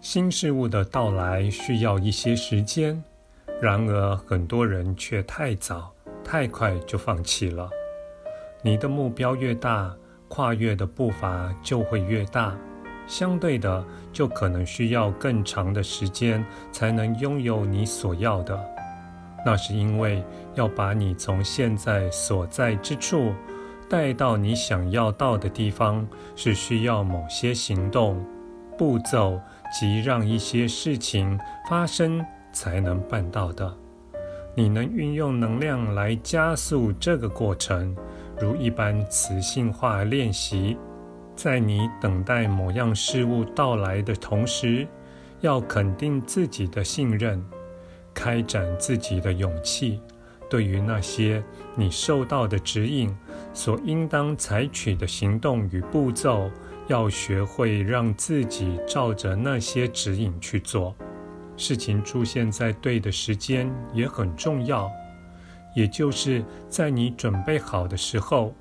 新事物的到来需要一些时间，然而很多人却太早、太快就放弃了。你的目标越大，跨越的步伐就会越大，相对的，就可能需要更长的时间才能拥有你所要的。那是因为要把你从现在所在之处带到你想要到的地方，是需要某些行动、步骤。即让一些事情发生才能办到的，你能运用能量来加速这个过程，如一般磁性化练习。在你等待某样事物到来的同时，要肯定自己的信任，开展自己的勇气。对于那些你受到的指引，所应当采取的行动与步骤。要学会让自己照着那些指引去做，事情出现在对的时间也很重要，也就是在你准备好的时候。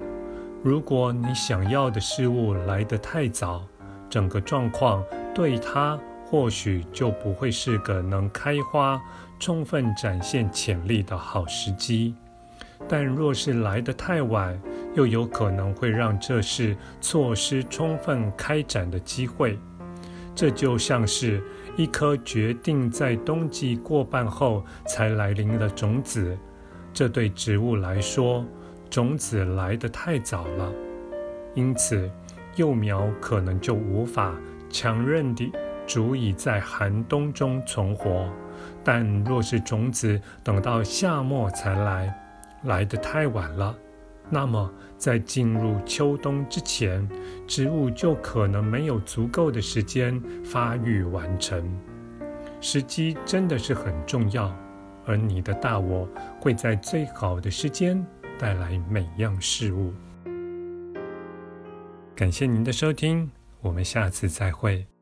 如果你想要的事物来得太早，整个状况对它或许就不会是个能开花、充分展现潜力的好时机。但若是来得太晚，又有可能会让这事错失充分开展的机会。这就像是一颗决定在冬季过半后才来临的种子，这对植物来说，种子来得太早了，因此幼苗可能就无法强韧地足以在寒冬中存活。但若是种子等到夏末才来，来得太晚了，那么在进入秋冬之前，植物就可能没有足够的时间发育完成。时机真的是很重要，而你的大我会在最好的时间带来每样事物。感谢您的收听，我们下次再会。